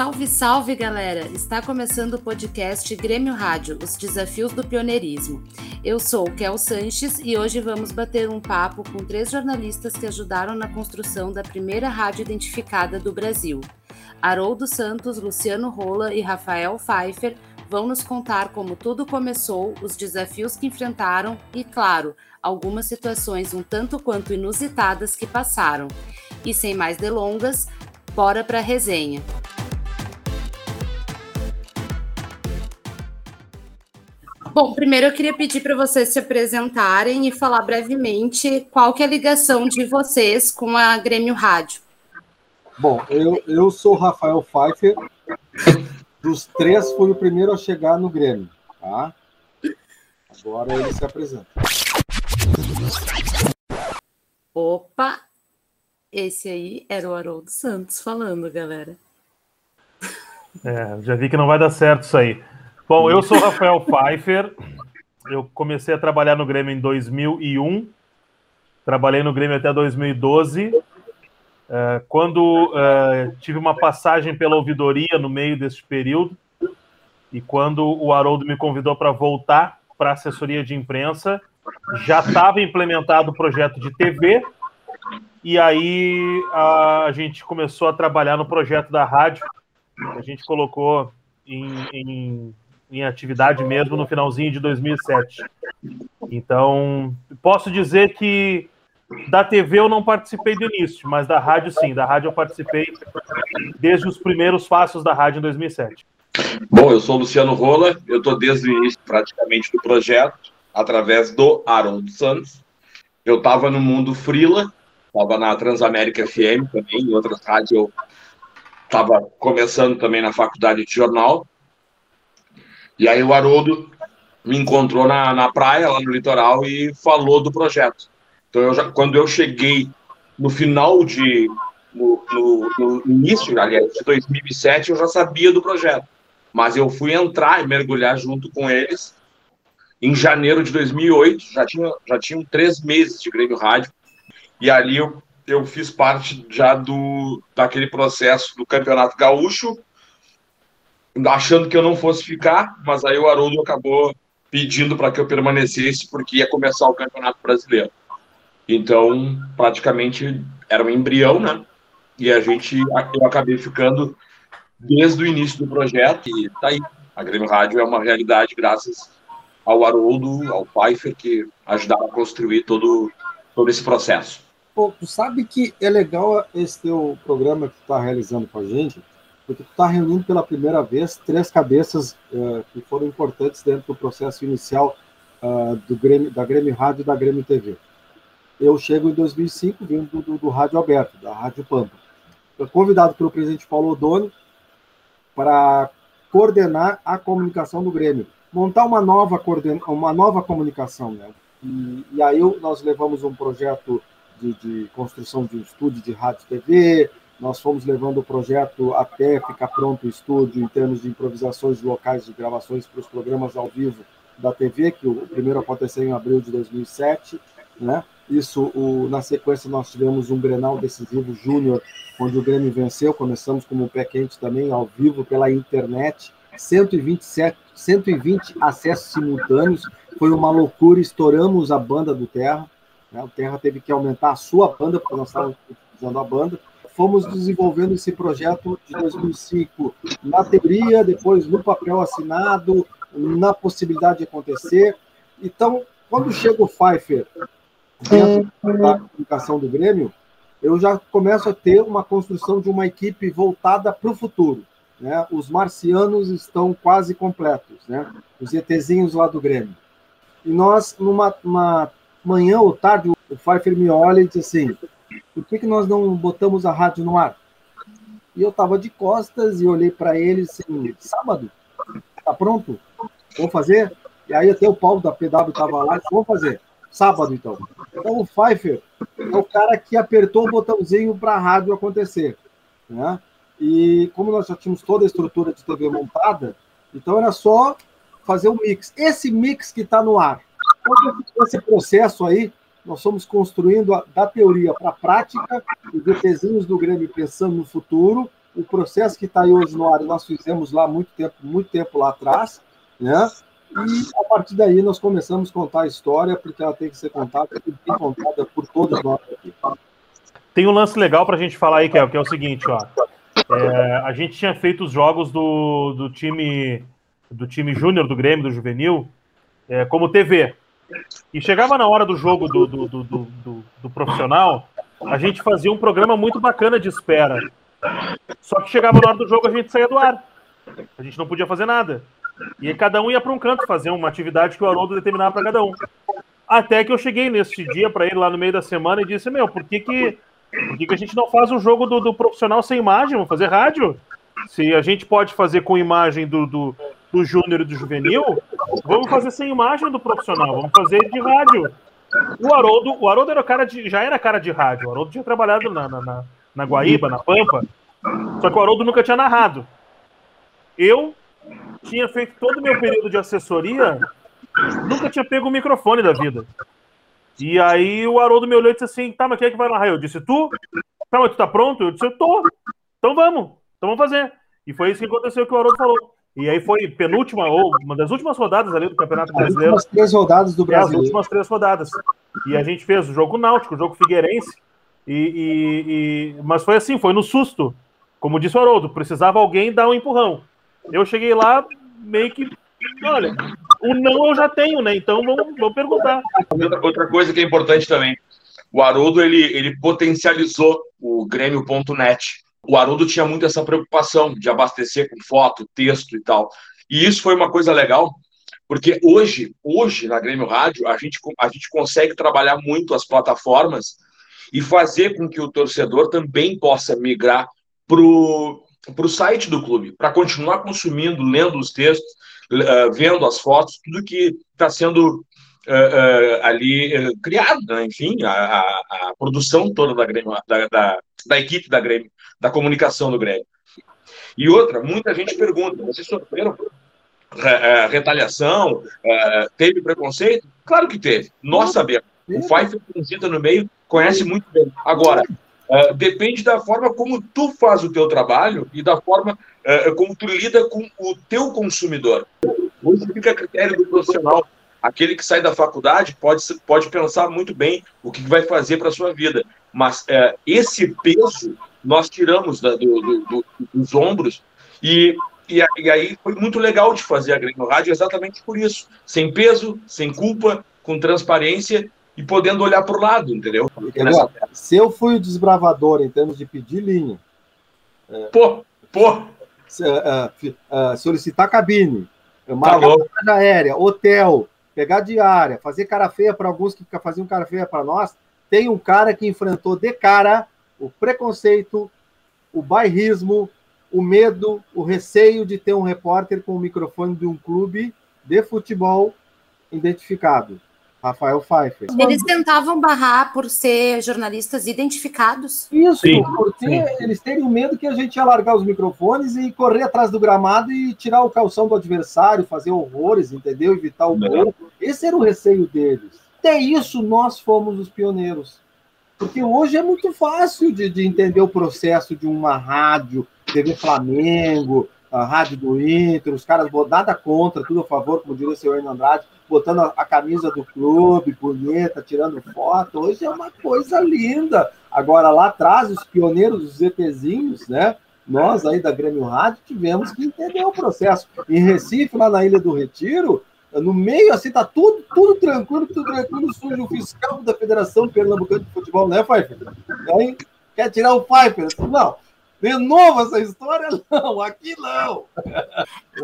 Salve, salve, galera! Está começando o podcast Grêmio Rádio, os desafios do pioneirismo. Eu sou o Kel Sanches e hoje vamos bater um papo com três jornalistas que ajudaram na construção da primeira rádio identificada do Brasil. Haroldo Santos, Luciano Rola e Rafael Pfeiffer vão nos contar como tudo começou, os desafios que enfrentaram e, claro, algumas situações um tanto quanto inusitadas que passaram. E sem mais delongas, bora para a resenha. Bom, primeiro eu queria pedir para vocês se apresentarem e falar brevemente qual que é a ligação de vocês com a Grêmio Rádio. Bom, eu, eu sou Rafael Pfeiffer. Dos três, fui o primeiro a chegar no Grêmio. Tá? Agora ele se apresenta. Opa! Esse aí era o Haroldo Santos falando, galera. É, já vi que não vai dar certo isso aí. Bom, eu sou Rafael Pfeiffer. Eu comecei a trabalhar no Grêmio em 2001. Trabalhei no Grêmio até 2012. É, quando é, tive uma passagem pela ouvidoria no meio desse período, e quando o Haroldo me convidou para voltar para a assessoria de imprensa, já estava implementado o projeto de TV, e aí a, a, gente começou a trabalhar no projeto da rádio, a gente colocou em, em em atividade mesmo no finalzinho de 2007. Então, posso dizer que da TV eu não participei do início, mas da rádio sim, da rádio eu participei desde os primeiros passos da rádio em 2007. Bom, eu sou Luciano Rola, eu estou desde o início praticamente do projeto, através do Harold Santos. Eu estava no mundo Frila, estava na Transamérica FM também, em outras rádios eu estava começando também na faculdade de jornal, e aí o Haroldo me encontrou na, na praia, lá no litoral, e falou do projeto. Então, eu já, quando eu cheguei no final de. No, no, no início, aliás, de 2007, eu já sabia do projeto. Mas eu fui entrar e mergulhar junto com eles em janeiro de 2008. Já, tinha, já tinham três meses de Grêmio Rádio. E ali eu, eu fiz parte já do, daquele processo do Campeonato Gaúcho achando que eu não fosse ficar, mas aí o Haroldo acabou pedindo para que eu permanecesse porque ia começar o Campeonato Brasileiro. Então, praticamente era um embrião, né? E a gente, eu acabei ficando desde o início do projeto e tá aí. A Grêmio Rádio é uma realidade graças ao Haroldo, ao Pfeiffer, que ajudaram a construir todo, todo esse processo. Pô, tu sabe que é legal esse teu programa que tu está realizando com a gente, porque tu está reunindo pela primeira vez três cabeças uh, que foram importantes dentro do processo inicial uh, do Grêmio, da Grêmio Rádio e da Grêmio TV. Eu chego em 2005, vindo do, do, do Rádio Aberto, da Rádio Pampa. Fui convidado pelo presidente Paulo Odoni para coordenar a comunicação do Grêmio, montar uma nova, coorden... uma nova comunicação. Né? E, e aí nós levamos um projeto de, de construção de um estúdio de rádio e TV, nós fomos levando o projeto até ficar pronto o estúdio em termos de improvisações locais de gravações para os programas ao vivo da TV, que o primeiro aconteceu em abril de 2007, né? Isso, o, na sequência, nós tivemos um Grenal decisivo júnior, onde o Grêmio venceu. Começamos como um pé quente também, ao vivo, pela internet. 127, 120 acessos simultâneos. Foi uma loucura, estouramos a banda do Terra. Né? O Terra teve que aumentar a sua banda, porque nós estávamos usando a banda fomos desenvolvendo esse projeto de 2005 na teoria, depois no papel assinado, na possibilidade de acontecer. Então, quando chega o Pfeiffer dentro da comunicação do Grêmio, eu já começo a ter uma construção de uma equipe voltada para o futuro. Né? Os marcianos estão quase completos, né? os ETzinhos lá do Grêmio. E nós, numa manhã ou tarde, o Pfeiffer me olha e diz assim: por que, que nós não botamos a rádio no ar? E eu estava de costas e olhei para ele assim, sábado, tá pronto? Vamos fazer? E aí até o Paulo da PW estava lá, vamos fazer. Sábado, então. Então o Pfeiffer é o cara que apertou o botãozinho para a rádio acontecer. Né? E como nós já tínhamos toda a estrutura de TV montada, então era só fazer o um mix. Esse mix que está no ar, esse processo aí nós fomos construindo a, da teoria para a prática, os ETzinhos do Grêmio pensando no futuro, o processo que está aí hoje no ar, nós fizemos lá muito tempo, muito tempo lá atrás, né? E a partir daí nós começamos a contar a história, porque ela tem que ser contada, tem que ser contada por todos nós aqui. Tem um lance legal para a gente falar aí, que é o seguinte, ó. É, a gente tinha feito os jogos do, do time do time júnior do Grêmio, do Juvenil, é, como TV. E chegava na hora do jogo do, do, do, do, do profissional, a gente fazia um programa muito bacana de espera. Só que chegava na hora do jogo, a gente saía do ar. A gente não podia fazer nada. E cada um ia para um canto fazer uma atividade que o Haroldo determinava para cada um. Até que eu cheguei nesse dia para ele lá no meio da semana e disse: Meu, por que, que, por que, que a gente não faz o jogo do, do profissional sem imagem? Vamos fazer rádio? Se a gente pode fazer com imagem do, do, do júnior e do juvenil, vamos fazer sem imagem do profissional, vamos fazer de rádio. O Haroldo, o Haroldo era cara de, já era cara de rádio, o Haroldo tinha trabalhado na, na, na Guaíba, na Pampa, só que o Haroldo nunca tinha narrado. Eu tinha feito todo o meu período de assessoria, nunca tinha pego o microfone da vida. E aí o Haroldo me olhou e disse assim, tá, mas quem é que vai narrar? Eu disse, tu? Tá, mas tu tá pronto? Eu disse, eu tô. Então vamos, então vamos fazer. E foi isso que aconteceu que o Haroldo falou. E aí foi penúltima, ou uma das últimas rodadas ali do Campeonato Brasileiro. As últimas três rodadas do Brasil. É, as últimas três rodadas. E a gente fez o jogo náutico, o jogo figueirense. E, e, e, Mas foi assim, foi no susto. Como disse o Haroldo, precisava alguém dar um empurrão. Eu cheguei lá, meio que. Olha, o não eu já tenho, né? Então vamos, vamos perguntar. Outra coisa que é importante também. O Haroldo, ele, ele potencializou o Grêmio.net o Haroldo tinha muito essa preocupação de abastecer com foto, texto e tal. E isso foi uma coisa legal, porque hoje, hoje na Grêmio Rádio, a gente, a gente consegue trabalhar muito as plataformas e fazer com que o torcedor também possa migrar para o site do clube, para continuar consumindo, lendo os textos, uh, vendo as fotos, tudo que está sendo uh, uh, ali criado, né? enfim, a, a, a, produção toda da, Grêmio, da, da, da equipe da Grêmio da comunicação do Grêmio. E outra, muita gente pergunta: vocês sofreram é, é, retaliação? É, teve preconceito? Claro que teve. Nós sabemos. O Pfeiffer transita no meio, conhece muito bem. Agora, depende da forma como tu faz o teu trabalho e da forma como tu lida com o teu consumidor. Hoje fica a critério do profissional. Aquele que sai da faculdade pode, pode pensar muito bem o que vai fazer para a sua vida. Mas esse peso nós tiramos da, do, do, do, dos ombros e, e, e, aí foi muito legal de fazer a Grêmio Rádio exatamente por isso, sem peso, sem culpa, com transparência e podendo olhar para o lado, entendeu? entendeu? Se eu fui o desbravador em termos de pedir linha, é, pô, pô, se, uh, uh, solicitar cabine, marcar tá aérea, hotel, pegar diária, fazer cara feia para alguns que faziam cara feia para nós, tem um cara que enfrentou de cara o preconceito, o bairrismo, o medo, o receio de ter um repórter com o microfone de um clube de futebol identificado. Rafael Pfeiffer. Eles tentavam barrar por ser jornalistas identificados. Isso, sim, porque sim. eles teriam medo que a gente ia largar os microfones e correr atrás do gramado e tirar o calção do adversário, fazer horrores, entendeu? Evitar o gol. Esse era o receio deles. Até isso, nós fomos os pioneiros. Porque hoje é muito fácil de, de entender o processo de uma rádio, TV Flamengo, a rádio do Inter, os caras nada contra, tudo a favor, como diria o senhor Andrade, botando a, a, camisa do clube, bonita, tirando foto. Hoje é uma coisa linda. Agora, lá atrás, os pioneiros, os ETzinhos, né? Nós aí da Grêmio Rádio tivemos que entender o processo. Em Recife, lá na Ilha do Retiro, no meio, assim, tá tudo, tudo tranquilo, tudo tranquilo, surge o fiscal da Federação Pernambucana de Futebol, né, Pfeiffer? Aí, quer tirar o Pfeiffer? Não, de novo essa história? Não, aqui não.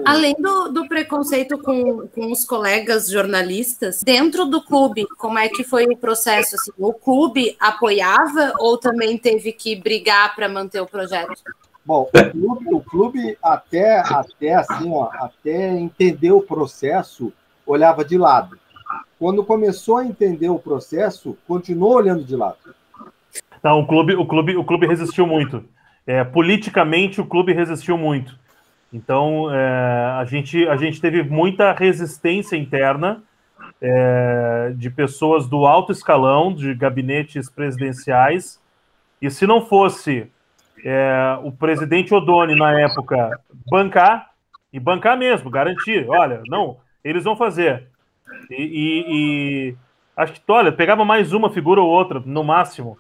Além do, do preconceito com, com os colegas jornalistas, dentro do clube, como é que foi o processo? Assim, o clube apoiava ou também teve que brigar para manter o projeto? Bom, o clube, o clube até, até assim, ó, até entender o processo, olhava de lado. Quando começou a entender o processo, continuou olhando de lado. Não, o clube, o clube, o clube resistiu muito. É, politicamente, o clube resistiu muito. Então, é, a, gente, a gente teve muita resistência interna é, de pessoas do alto escalão, de gabinetes presidenciais. E se não fosse é, o presidente Odoni, na época, bancar, e bancar mesmo, garantir, olha, não, eles vão fazer. E, e, e acho que, olha, pegava mais uma figura ou outra, no máximo,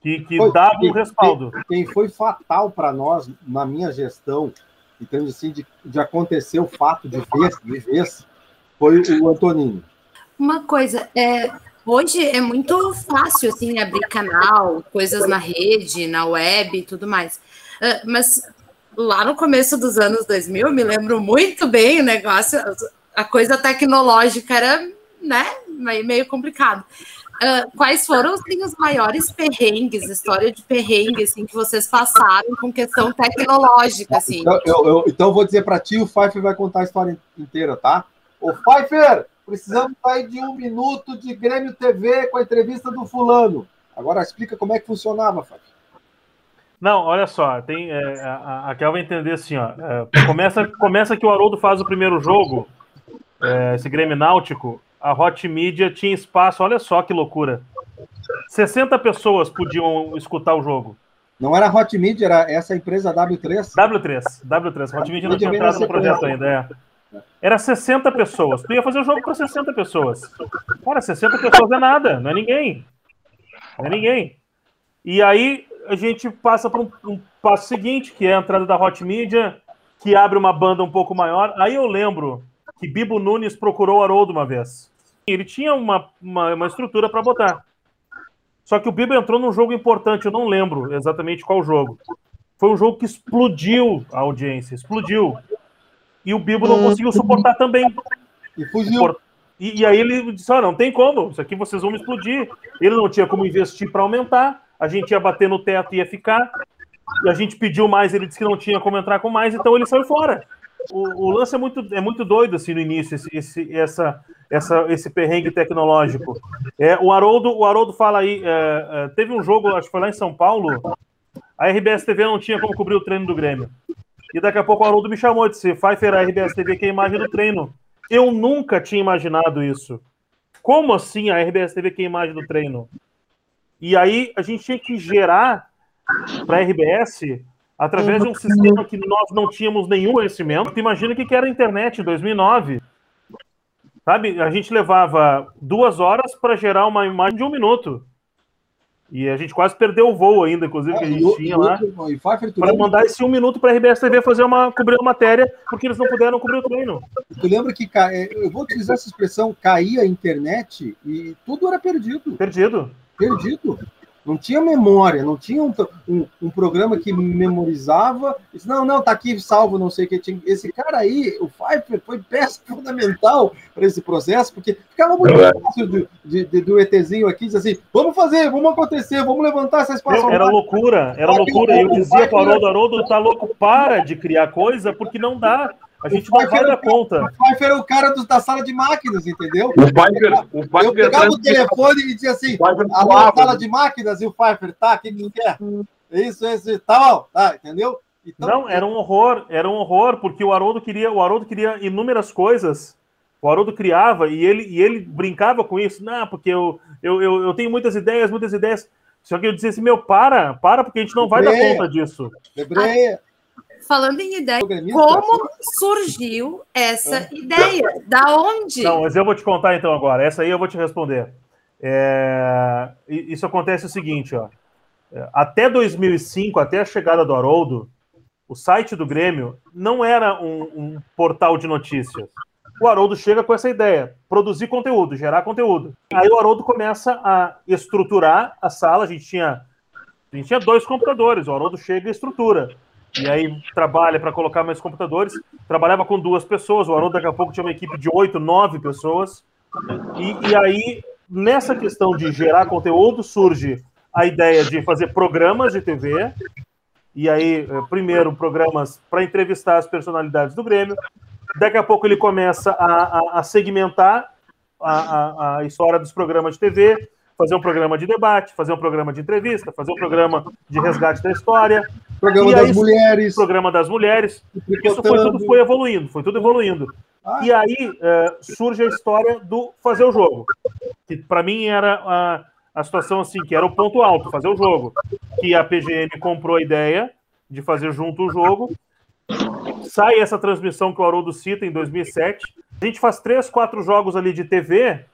que, que foi, dava um respaldo. Quem, quem foi fatal para nós, na minha gestão, em termos assim, de, de acontecer o fato de vez, de vez, foi o Antonino. Uma coisa, é, hoje é muito fácil assim abrir canal, coisas na rede, na web e tudo mais. Uh, mas lá no começo dos anos 2000, me lembro muito bem o negócio, a coisa tecnológica era, né, meio complicado. Uh, quais foram assim, os maiores perrengues, história de perrengue assim, que vocês passaram com questão tecnológica? Assim? Então, eu, eu, então vou dizer para ti, o Pfeiffer vai contar a história inteira, tá? Ô, Pfeiffer, precisamos sair de um minuto de Grêmio TV com a entrevista do fulano. Agora explica como é que funcionava, Pfeiffer. Não, olha só, tem, é, a, a Kel vai entender assim, ó, é, começa, começa que o Haroldo faz o primeiro jogo, é, esse Grêmio Náutico, a Hot Media tinha espaço, olha só que loucura. 60 pessoas podiam escutar o jogo. Não era Hot Media, era essa empresa W3? W3, W3. Hot Media não tinha entrado no projeto ainda, é. Era 60 pessoas. Tu ia fazer o jogo para 60 pessoas. Cara, 60 pessoas é nada, não é ninguém. Não é ninguém. E aí a gente passa para um, um passo seguinte, que é a entrada da Hot Media, que abre uma banda um pouco maior. Aí eu lembro que Bibo Nunes procurou o Haroldo uma vez. Ele tinha uma, uma, uma estrutura para botar. Só que o Bibo entrou num jogo importante, eu não lembro exatamente qual jogo. Foi um jogo que explodiu a audiência, explodiu. E o Bibo não conseguiu suportar também. E fugiu. E, e aí ele disse: ah, não tem como, isso aqui vocês vão explodir. Ele não tinha como investir para aumentar, a gente ia bater no teto e ia ficar. E a gente pediu mais, ele disse que não tinha como entrar com mais, então ele saiu fora o, o, lance é muito, é muito doido assim no início, esse, esse, essa, essa, esse perrengue tecnológico. É, o, Haroldo, o Haroldo fala aí, é, é, teve um jogo, acho que foi lá em São Paulo, a RBS TV não tinha como cobrir o treino do Grêmio. E daqui a pouco o Haroldo me chamou e disse: Pfeiffer, a RBS TV que a imagem do treino. Eu nunca tinha imaginado isso. Como assim a RBS TV que a imagem do treino? E aí a gente tinha que gerar para a RBS através de um sistema que nós não tínhamos nenhum conhecimento. Imagina que era a internet em 2009. Sabe, a gente levava duas horas para gerar uma imagem de um minuto. E a gente quase perdeu o voo ainda, inclusive, que a gente tinha lá. Para mandar esse um minuto para a RBS TV fazer uma, cobrir uma matéria, porque eles não puderam cobrir o treino. Tu lembra que é, eu vou utilizar essa expressão, caía a internet e tudo era perdido. Perdido. Perdido. Não tinha memória, não tinha um, um, um programa que memorizava. Disse, não, não, tá aqui salvo, não sei o que. Tinha. Esse cara aí, o Pfeiffer, foi peça fundamental para esse processo, porque ficava muito é fácil do, de, de, do ETzinho aqui, diz assim: vamos fazer, vamos acontecer, vamos levantar essa espaço. Era loucura, era loucura. Eu dizia para o Haroldo, Haroldo, tá louco, para de criar coisa, porque não dá. A gente não vai dar conta. O Pfeiffer era o cara do, da sala de máquinas, entendeu? O Pfeiffer, o Pfeiffer eu pegava o telefone e dizia assim: a sala de máquinas e o Pfeiffer, tá? O que, que quer? Isso, isso, tá bom, tá, entendeu? Então, não, era um horror, era um horror, porque o Haroldo queria, o Haroldo queria inúmeras coisas. O Haroldo criava e ele, e ele brincava com isso. Não, porque eu, eu, eu, eu tenho muitas ideias, muitas ideias. Só que eu dizia assim, meu, para, para, porque a gente não vai dar conta disso. Lebreia falando em ideia, como surgiu essa é. ideia? Da onde? Não, mas eu vou te contar então agora. Essa aí eu vou te responder. É... Isso acontece o seguinte, ó. É, até 2005, até a chegada do Haroldo, o site do Grêmio não era um, um portal de notícias. O Haroldo chega com essa ideia, produzir conteúdo, gerar conteúdo. Aí o Haroldo começa a estruturar a sala. A gente tinha, a gente tinha dois computadores. O Haroldo chega e estrutura e aí trabalha para colocar mais computadores. Trabalhava com duas pessoas, o Haroldo daqui a pouco tinha uma equipe de oito, nove pessoas. E, e aí, nessa questão de gerar conteúdo, surge a ideia de fazer programas de TV. E aí, eh, primeiro, programas para entrevistar as personalidades do Grêmio. Daqui a pouco ele começa a, a, a segmentar a, a, a história dos programas de TV, fazer um programa de debate, fazer um programa de entrevista, fazer um programa de resgate da história. Programa das mulheres. Programa das mulheres. Isso foi tudo foi evoluindo, foi tudo evoluindo. Ah. E aí uh, surge a história do fazer o jogo, que para mim era a, a situação assim, que era o ponto alto, fazer o jogo. que a PGN comprou a ideia de fazer junto o jogo. Sai essa transmissão que o Haroldo cita em 2007. A gente faz três, quatro jogos ali de TV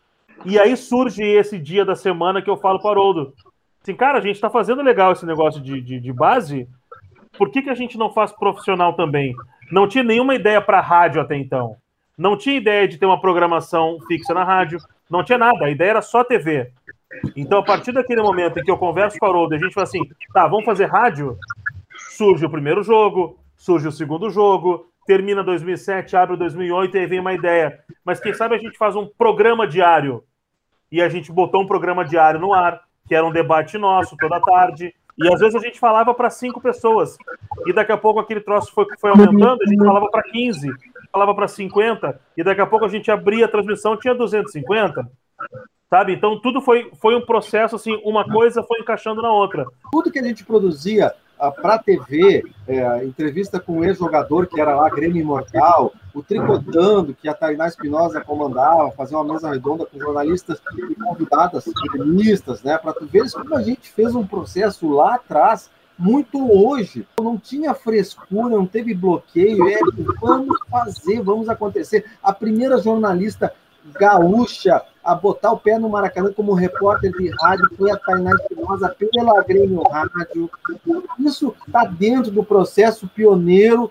e aí surge esse dia da semana que eu falo para o Haroldo. Assim, cara, a gente está fazendo legal esse negócio de, de, de, base, por que, que a gente não faz profissional também? Não tinha nenhuma ideia para rádio até então. Não tinha ideia de ter uma programação fixa na rádio. Não tinha nada. A ideia era só TV. Então, a partir daquele momento em que eu converso com o Haroldo, a gente fala assim: tá, vamos fazer rádio. Surge o primeiro jogo, surge o segundo jogo, termina 2007, abre 2008 e aí vem uma ideia. Mas quem sabe a gente faz um programa diário e a gente botou um programa diário no ar, que era um debate nosso toda tarde. E às vezes a gente falava para cinco pessoas. E daqui a pouco aquele troço foi, foi aumentando, a gente falava para 15, falava para 50, e daqui a pouco a gente abria a transmissão, tinha 250. Sabe? Então tudo foi, foi um processo assim, uma coisa foi encaixando na outra. Tudo que a gente produzia para a TV, é, entrevista com um ex-jogador que era lá, Grêmio Imortal, o Tricotando, que a Tainá Espinosa comandava, fazer uma mesa redonda com jornalistas e convidadas feministas, né? Para tu ver como a gente fez um processo lá atrás, muito hoje. Não tinha frescura, não teve bloqueio, é, vamos fazer, vamos acontecer. A primeira jornalista gaúcha a botar o pé no Maracanã como repórter de rádio foi a Tainá Espinosa pela Grêmio Rádio. Isso está dentro do processo pioneiro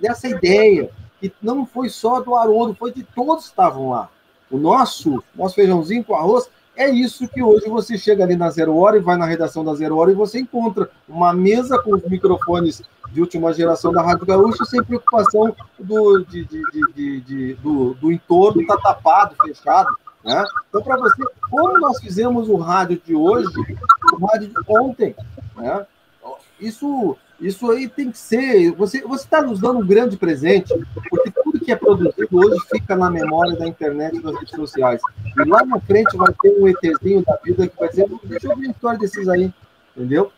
dessa ideia, que não foi só do Haroldo, foi de todos que estavam lá. O nosso, nosso feijãozinho com arroz é isso que hoje você chega ali na Zero Hora e vai na redação da Zero Hora e você encontra uma mesa com os microfones de última geração da Rádio Gaúcha sem preocupação do, de, de, de do, do entorno estar tá tapado, fechado. Né? Então, para você, como nós fizemos o rádio de hoje, o rádio de ontem, né? isso, isso aí tem que ser. Você está nos dando um grande presente, porque tudo que é produzido hoje fica na memória da internet e das redes sociais. E lá na frente vai ter um ETzinho da vida que vai dizer: deixa eu ver a história desses aí, entendeu?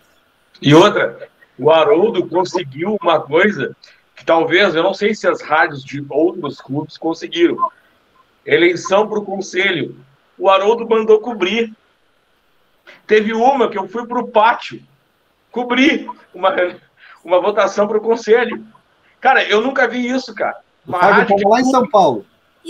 E outra, o Haroldo conseguiu uma coisa que talvez, eu não sei se as rádios de outros clubes conseguiram, eleição para o conselho. O Haroldo mandou cobrir. Teve uma que eu fui para o pátio cobrir uma, uma votação para o conselho. Cara, eu nunca vi isso, cara. Uma o Pfeiffer estava lá em São Paulo.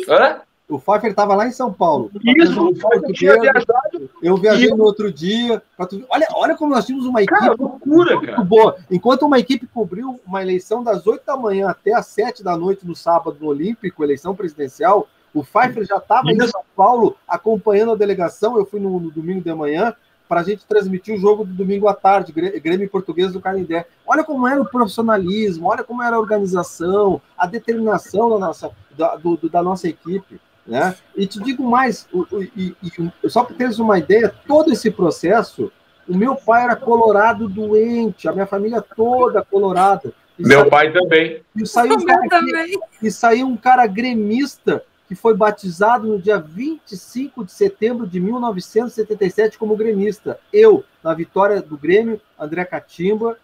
Hã? O Pfeiffer estava lá em São Paulo. Isso, o Pfeiffer tinha viajado. Eu viajei no outro dia. Olha, olha como nós tínhamos uma equipe cara, loucura, muito cara. boa. Enquanto uma equipe cobriu uma eleição das 8 da manhã até as 7 da noite no sábado no Olímpico, eleição presidencial, o Pfeiffer já estava em São Paulo acompanhando a delegação. Eu fui no, no domingo de manhã para a gente transmitir o jogo do domingo à tarde, Grêmio Português do Canindé. Olha como era o profissionalismo, olha como era a organização, a determinação da nossa, da, do, da nossa equipe. Né? E te digo mais, o, o, e, e, só para teres uma ideia, todo esse processo, o meu pai era colorado doente, a minha família toda colorada. meu saiu, pai também. E saiu, um cara, também. e saiu um cara gremista que foi batizado no dia 25 de setembro de 1977 como gremista. Eu, na vitória do Grêmio, André Catimba,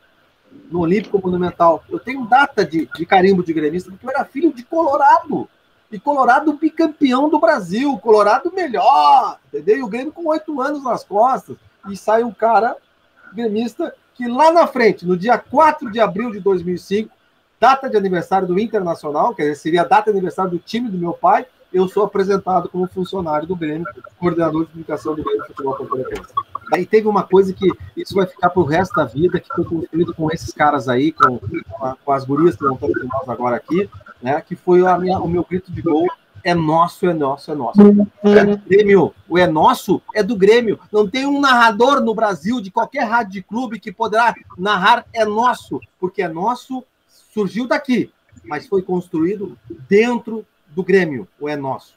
no Olímpico Monumental. Eu tenho data de, de carimbo de gremista, porque eu era filho de Colorado. E Colorado bicampeão do Brasil, Colorado melhor, entendeu? E o Grêmio com oito anos nas costas. E sai um cara gremista que lá na frente, no dia 4 de abril de 2005, data de aniversário do Internacional, quer dizer, seria a data de aniversário do time do meu pai, eu sou apresentado como funcionário do Grêmio, coordenador de comunicação do Grêmio Futebol Campeonato. Daí teve uma coisa que isso vai ficar para o resto da vida, que foi construído com esses caras aí, com, com as gurias que estão com nós agora aqui, né, que foi minha, o meu grito de gol, é nosso, é nosso, é nosso. É, Grêmio, o é nosso é do Grêmio. Não tem um narrador no Brasil de qualquer rádio de clube que poderá narrar é nosso, porque é nosso surgiu daqui, mas foi construído dentro do Grêmio, ou é nosso?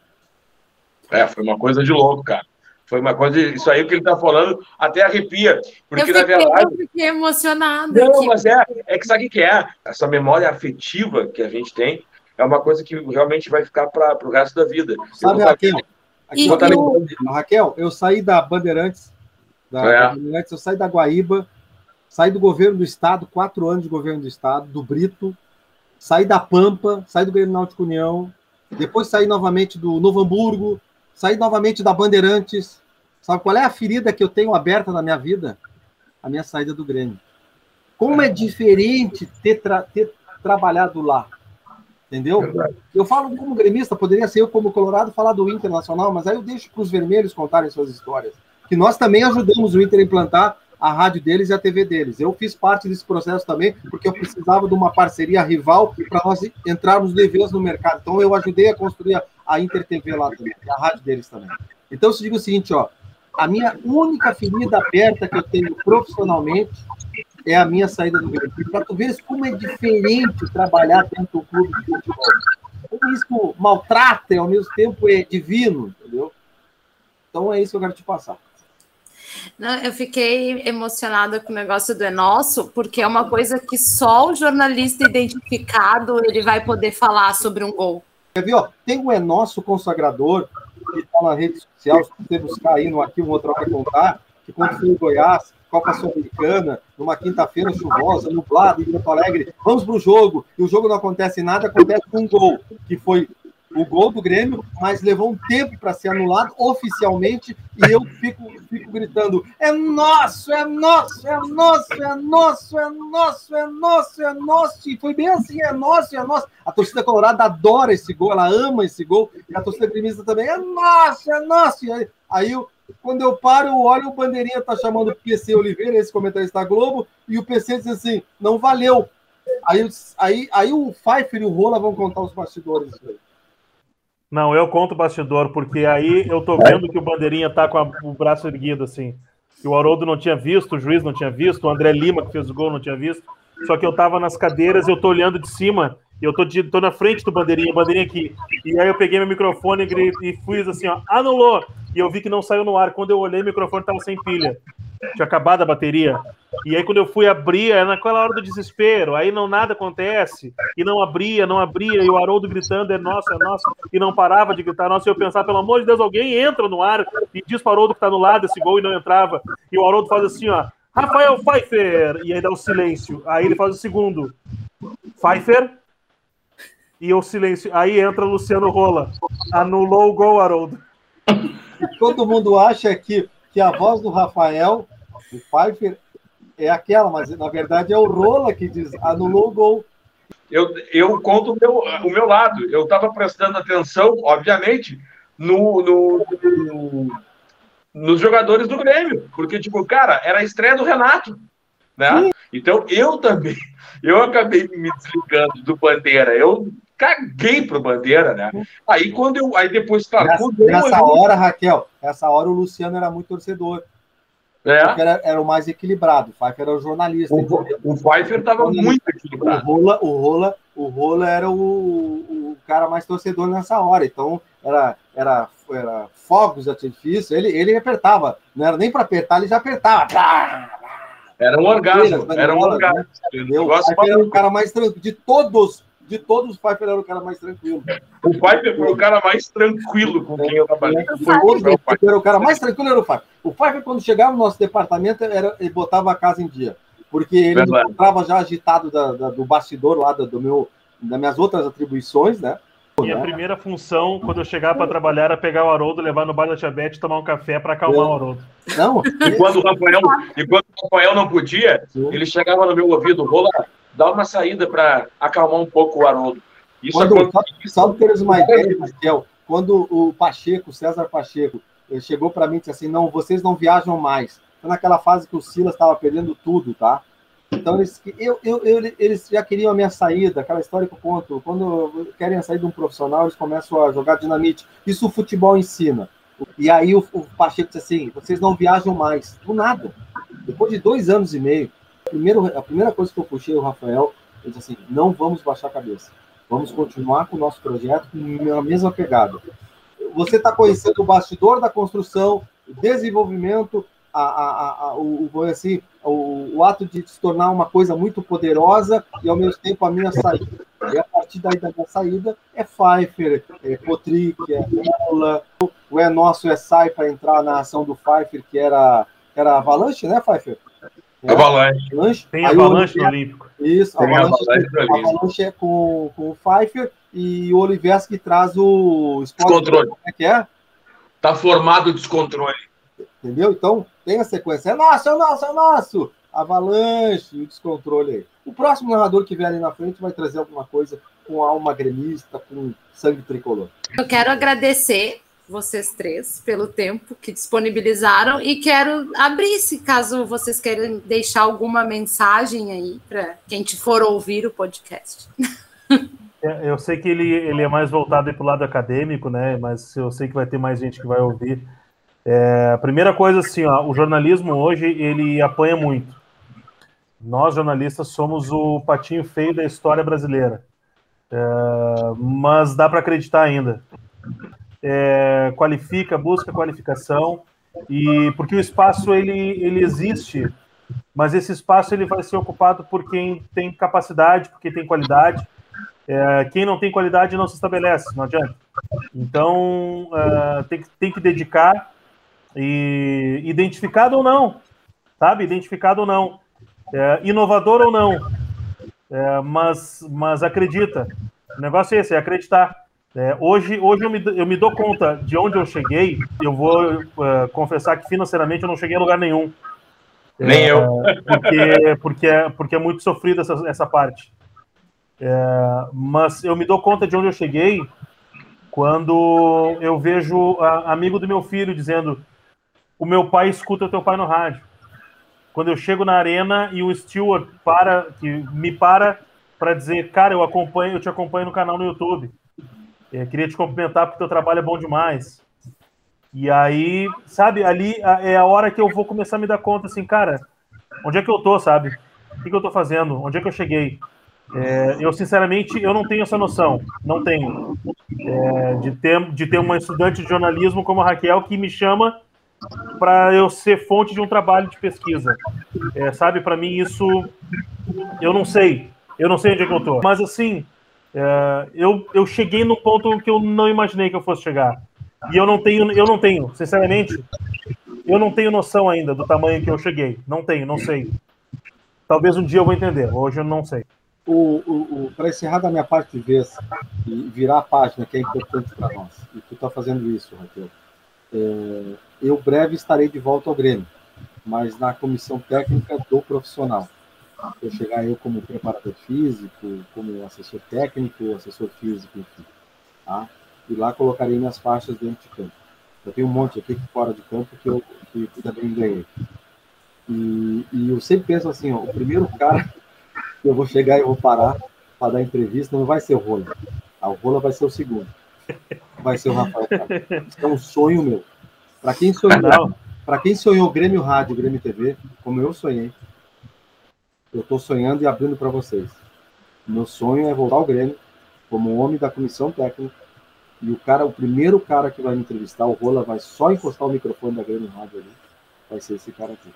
É, foi uma coisa de louco, cara. Foi uma coisa, isso aí que ele tá falando, até arrepia. Porque, eu fiquei, na verdade. Eu fiquei emocionada. Não, aqui. mas é, é que sabe o que é? Essa memória afetiva que a gente tem é uma coisa que realmente vai ficar para o resto da vida. Sabe, Raquel? Aqui, eu... Raquel, eu saí da Bandeirantes, da, é. Bandeirantes, eu saí da Guaíba, saí do governo do Estado, quatro anos de governo do Estado, do Brito, saí da Pampa, saí do Grêmio Náutico União, depois saí novamente do Novo Hamburgo, saí novamente da Bandeirantes. Sabe qual é a ferida que eu tenho aberta na minha vida? a minha saída do Grêmio. Como é diferente ter, tra ter trabalhado lá. Entendeu? Eu falo como gremista, poderia ser eu como colorado falar do Internacional, mas aí eu deixo para os vermelhos contarem suas histórias. Que nós também ajudamos o Inter a implantar a rádio deles e a TV deles. Eu fiz parte desse processo também, porque eu precisava de uma parceria rival para nós entrarmos de vez no mercado. Então eu ajudei a construir a Inter TV lá também, a rádio deles também. Então eu digo o seguinte, ó, a minha única ferida aberta que eu tenho profissionalmente é a minha saída do Grêmio. Para tu ver como é diferente trabalhar dentro do clube de futebol. Como isso maltrata e ao mesmo tempo é divino, entendeu? Então é isso que eu quero te passar. Eu fiquei emocionada com o negócio do É Nosso, porque é uma coisa que só o jornalista identificado ele vai poder falar sobre um gol. Quer ver, ó, tem o É Nosso consagrador, que está na rede social, se você buscar aí no Aqui, um outro vai contar, que foi em Goiás, Copa Sul-Americana, numa quinta-feira chuvosa, nublado, em Porto Alegre, vamos para o jogo, e o jogo não acontece nada, acontece um gol, que foi o gol do Grêmio, mas levou um tempo para ser anulado oficialmente e eu fico, fico gritando: é nosso, é nosso, é nosso, é nosso, é nosso, é nosso, é nosso. E foi bem assim: é nosso, é nosso. A torcida colorada adora esse gol, ela ama esse gol, e a torcida gremista também: é nosso, é nosso. E aí, aí eu, quando eu paro, eu olho, o Bandeirinha tá chamando o PC Oliveira, esse comentarista da Globo, e o PC diz assim: não valeu. Aí, aí, aí o Pfeiffer e o Rola vão contar os bastidores. Véio. Não, eu conto o bastidor, porque aí eu tô vendo que o Bandeirinha tá com a, o braço erguido, assim. Que o Haroldo não tinha visto, o juiz não tinha visto, o André Lima, que fez o gol, não tinha visto. Só que eu tava nas cadeiras, eu tô olhando de cima, e eu tô, de, tô na frente do Bandeirinha, Bandeirinha aqui. E aí eu peguei meu microfone e, e fui assim, ó, anulou! E eu vi que não saiu no ar. Quando eu olhei, o microfone tava sem pilha. Tinha acabado a bateria. E aí, quando eu fui abrir, era naquela hora do desespero. Aí não nada acontece. E não abria, não abria. E o Haroldo gritando, é nosso, é nosso. E não parava de gritar, nossa. E eu pensar, pelo amor de Deus, alguém entra no ar e diz para o Haroldo que tá no lado esse gol e não entrava. E o Haroldo faz assim, ó. Rafael Pfeiffer! E aí dá o silêncio. Aí ele faz o segundo. Pfeiffer? E o silêncio. Aí entra Luciano Rola. Anulou o gol, Haroldo. Todo mundo acha que, que a voz do Rafael, o Pfeiffer, é aquela, mas na verdade é o Rola que diz anulou o gol. Eu, eu conto o meu, o meu lado. Eu estava prestando atenção, obviamente, no, no, no, nos jogadores do Grêmio, porque, tipo, cara, era a estreia do Renato, né? Sim. Então eu também, eu acabei me desligando do Bandeira. Eu caguei pro Bandeira, né? Aí quando eu, aí depois, claro, nessa, nessa eu... hora, Raquel, essa hora o Luciano era muito torcedor. É. Era, era, o mais equilibrado. O Pfeiffer era o jornalista. O, o Pfeiffer estava muito equilibrado. O Rola, o Rola, o Rola era o, o cara mais torcedor nessa hora. Então, era, era, era fogos de artifício. Ele, ele apertava. Não era nem para apertar, ele já apertava. Era um orgasmo. Era um orgasmo. Entendeu? O era o cara mais tranquilo. De todos de todos os Pfeiffer era o cara mais tranquilo. O Pfeiffer foi o cara mais tranquilo com quem eu trabalhei. Foi o era o cara mais tranquilo era o Pfeiffer. O Pfeiffer, quando chegava no nosso departamento, era, ele botava a casa em dia. Porque ele entrava já agitado da, da, do bastidor lá do, do meu, das minhas outras atribuições, né? Minha né? primeira função, quando eu chegava para trabalhar, era pegar o Haroldo, levar no bar da Tia Beth e tomar um café para acalmar é. o Haroldo. Não. E quando o Rafael, e quando o Rafael não podia, Sim. ele chegava no meu ouvido, rola, dá uma saída para acalmar um pouco o Haroldo. Isso quando, é Só para teres uma ideia, Marcel, quando o Pacheco, César Pacheco, chegou para mim e disse assim: não, vocês não viajam mais. Foi naquela fase que o Silas estava perdendo tudo, tá? Então eles, eu, eu, eu, eles já queriam a minha saída, aquela história que eu conto. Quando querem a saída de um profissional, eles começam a jogar dinamite. Isso o futebol ensina. E aí o, o Pacheco disse assim: vocês não viajam mais. Do nada. Depois de dois anos e meio, primeiro, a primeira coisa que eu puxei o Rafael, ele disse assim: não vamos baixar a cabeça. Vamos continuar com o nosso projeto com a mesma pegada. Você está conhecendo o bastidor da construção, o desenvolvimento, a, a, a, o, o, assim, o, o, ato de se tornar uma coisa muito poderosa e, ao mesmo tempo, a minha saída. E a partir daí da minha saída é Pfeiffer, é Potrick, é Mola, o É Nosso é Sai para entrar na ação do Pfeiffer, que era, que era Avalanche, né, Pfeiffer? É, Avalanche. Avalanche. Tem Avalanche no Olímpico. Isso, Tem Avalanche, Avalanche, Avalanche é com, com o Pfeiffer e o que traz o descontrole. Como é que é? Tá formado o descontrole. Entendeu? Então, tem a sequência. É nosso, é nosso, é nosso. avalanche e o descontrole aí. O próximo narrador que vier ali na frente vai trazer alguma coisa com alma gremista, com sangue tricolor. Eu quero agradecer vocês três pelo tempo que disponibilizaram e quero abrir se caso vocês queiram deixar alguma mensagem aí para quem te for ouvir o podcast. É, eu sei que ele, ele é mais voltado para o lado acadêmico, né? Mas eu sei que vai ter mais gente que vai ouvir. É, a primeira coisa, assim, ó, o jornalismo hoje ele apanha muito. Nós jornalistas somos o patinho feio da história brasileira, é, mas dá para acreditar ainda. É, qualifica, busca qualificação e porque o espaço ele, ele existe, mas esse espaço ele vai ser ocupado por quem tem capacidade, por quem tem qualidade é, quem não tem qualidade não se estabelece, não adianta. Então, é, tem, que, tem que dedicar e identificado ou não, sabe? Identificado ou não, é, inovador ou não, é, mas, mas acredita. O negócio é esse, é acreditar. É, hoje hoje eu, me, eu me dou conta de onde eu cheguei. Eu vou é, confessar que financeiramente eu não cheguei a lugar nenhum. Nem eu. Porque, porque, é, porque é muito sofrido essa, essa parte. É, mas eu me dou conta de onde eu cheguei quando eu vejo a, amigo do meu filho dizendo: o meu pai escuta o teu pai no rádio. Quando eu chego na arena e o steward para, que me para para dizer, cara, eu acompanho, eu te acompanho no canal no YouTube. É, queria te cumprimentar porque teu trabalho é bom demais. E aí, sabe, ali é a hora que eu vou começar a me dar conta, assim, cara, onde é que eu tô, sabe? O que, que eu tô fazendo? Onde é que eu cheguei? É, eu, sinceramente, eu não tenho essa noção. Não tenho. É, de, ter, de ter uma estudante de jornalismo como a Raquel que me chama para eu ser fonte de um trabalho de pesquisa. É, sabe, para mim isso... Eu não sei. Eu não sei onde é que eu tô. Mas, assim, é, eu, eu cheguei num ponto que eu não imaginei que eu fosse chegar. E eu não tenho, eu não tenho, sinceramente, eu não tenho noção ainda do tamanho que eu cheguei. Não tenho, não sei. Talvez um dia eu vou entender. Hoje eu não sei o, o, o para encerrar da minha parte de vez e virar a página, que é importante para nós, e tu está fazendo isso, Raquel, é, eu breve estarei de volta ao Grêmio, mas na comissão técnica do profissional. Eu chegar eu como preparador físico, como assessor técnico, assessor físico, enfim. Tá? E lá colocarei minhas faixas dentro de campo. Eu tenho um monte aqui fora de campo que eu que também ganhei. E, e eu sempre penso assim, ó, o primeiro cara eu vou chegar e vou parar para dar entrevista, não vai ser o Rola. Ah, o Rola vai ser o segundo. Vai ser o Rafael. Isso é um sonho meu. Para quem sonhou, para quem sonhou Grêmio Rádio, Grêmio TV, como eu sonhei, eu estou sonhando e abrindo para vocês. Meu sonho é voltar ao Grêmio como homem da comissão técnica e o cara, o primeiro cara que vai me entrevistar, o Rola, vai só encostar o microfone da Grêmio Rádio ali. Vai ser esse cara aqui.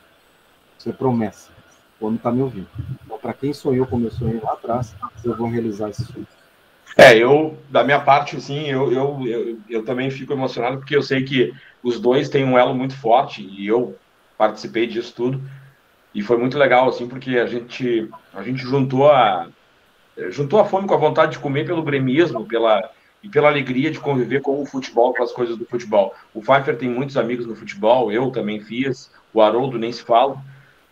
Isso é promessa o homem está me ouvindo. Então, para quem sonhou como eu sonhei lá atrás, eu vou realizar esse sonho. É, eu, da minha parte, assim, eu, eu, eu, eu, também fico emocionado porque eu sei que os dois têm um elo muito forte e eu participei disso tudo. E foi muito legal, assim, porque a gente, a gente juntou a, juntou a fome com a vontade de comer pelo gremismo, pela, e pela alegria de conviver com o futebol, com as coisas do futebol. O Pfeiffer tem muitos amigos no futebol, eu também fiz, o Haroldo nem se fala.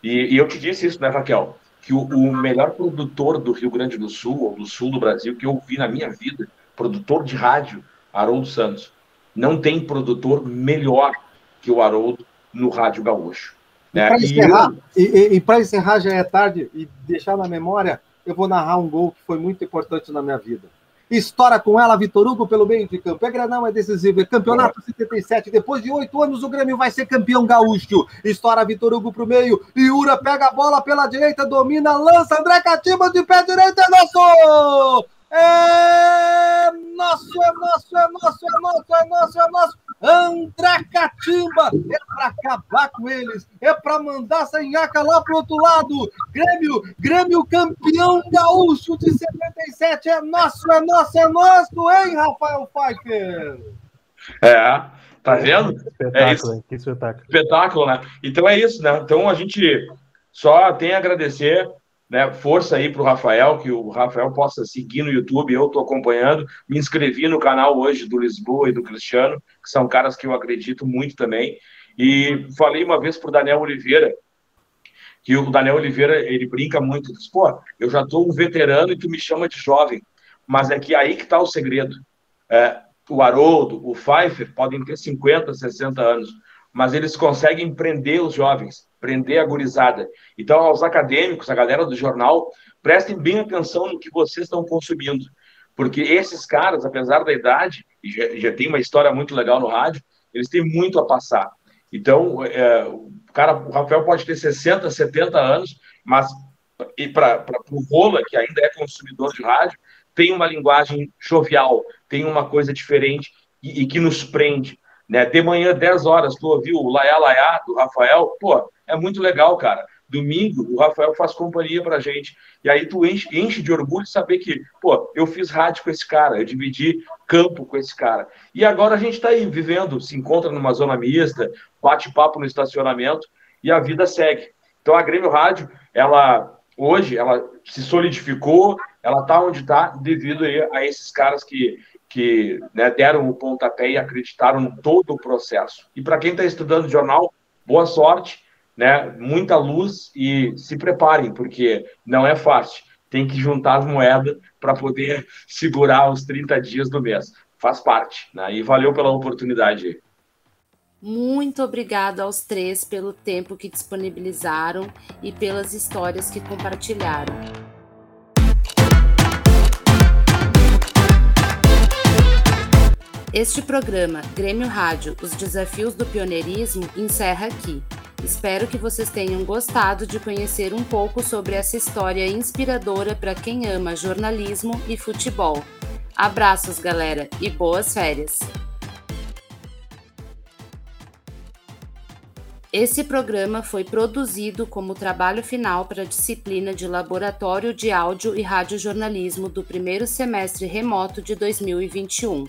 E, e, eu te disse isso, né, Raquel? Que o, o, melhor produtor do Rio Grande do Sul, ou do sul do Brasil, que eu vi na minha vida, produtor de rádio, Haroldo Santos. Não tem produtor melhor que o Haroldo no Rádio Gaúcho. Né? E para encerrar, eu... encerrar, já é tarde, e deixar na memória, eu vou narrar um gol que foi muito importante na minha vida. Estoura com ela Vitor Hugo pelo meio de campo. É Granão, é decisivo. É campeonato 77. Depois de oito anos, o Grêmio vai ser campeão gaúcho. Estoura Vitor Hugo pro meio. Iura pega a bola pela direita, domina, lança. André Catimba de pé direito. É nosso! É nosso, é nosso, é nosso, é nosso, é nosso, é nosso. André Catimba é para acabar com eles, é para mandar Senhaca lá pro outro lado. Grêmio, Grêmio campeão gaúcho de 77 é nosso, é nosso, é nosso, hein, Rafael Pfeiffer? É, tá vendo? é isso. Que espetáculo. Espetáculo, né? Então é isso, né? Então a gente só tem a agradecer né, força aí para o Rafael, que o Rafael possa seguir no YouTube, eu estou acompanhando, me inscrevi no canal hoje do Lisboa e do Cristiano, que são caras que eu acredito muito também, e falei uma vez para o Daniel Oliveira, que o Daniel Oliveira, ele brinca muito, diz, pô, eu já tô um veterano e tu me chama de jovem, mas é que aí que está o segredo. É, o Haroldo, o Pfeiffer podem ter 50, 60 anos, mas eles conseguem prender os jovens, prender a gurizada. Então, aos acadêmicos, a galera do jornal, prestem bem atenção no que vocês estão consumindo, porque esses caras, apesar da idade, e já, já tem uma história muito legal no rádio, eles têm muito a passar. Então, é, o cara, o Rafael pode ter 60, 70 anos, mas para o Rola, que ainda é consumidor de rádio, tem uma linguagem jovial, tem uma coisa diferente e, e que nos prende. Né? De manhã, 10 horas, tu ouviu o Laia Laia do Rafael, pô, é muito legal, cara. Domingo, o Rafael faz companhia pra gente. E aí tu enche, enche de orgulho de saber que, pô, eu fiz rádio com esse cara, eu dividi campo com esse cara. E agora a gente está aí vivendo, se encontra numa zona mista, bate papo no estacionamento e a vida segue. Então a Grêmio Rádio, ela hoje, ela se solidificou, ela está onde está devido a esses caras que, que né, deram o pontapé e acreditaram em todo o processo. E para quem está estudando jornal, boa sorte, né, muita luz e se preparem, porque não é fácil. Tem que juntar as moedas para poder segurar os 30 dias do mês. Faz parte. Né? E valeu pela oportunidade. Muito obrigado aos três pelo tempo que disponibilizaram e pelas histórias que compartilharam. Este programa, Grêmio Rádio, os desafios do pioneirismo, encerra aqui. Espero que vocês tenham gostado de conhecer um pouco sobre essa história inspiradora para quem ama jornalismo e futebol. Abraços, galera, e boas férias! Esse programa foi produzido como trabalho final para a disciplina de Laboratório de Áudio e Radiojornalismo do primeiro semestre remoto de 2021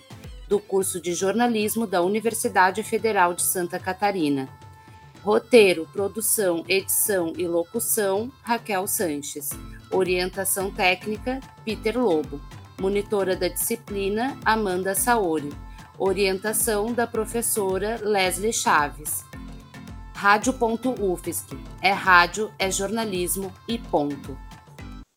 do curso de jornalismo da Universidade Federal de Santa Catarina. Roteiro, produção, edição e locução: Raquel Sanches. Orientação técnica: Peter Lobo. Monitora da disciplina: Amanda Saori. Orientação da professora Leslie Chaves. Rádio.UFSC. É rádio, é jornalismo e ponto.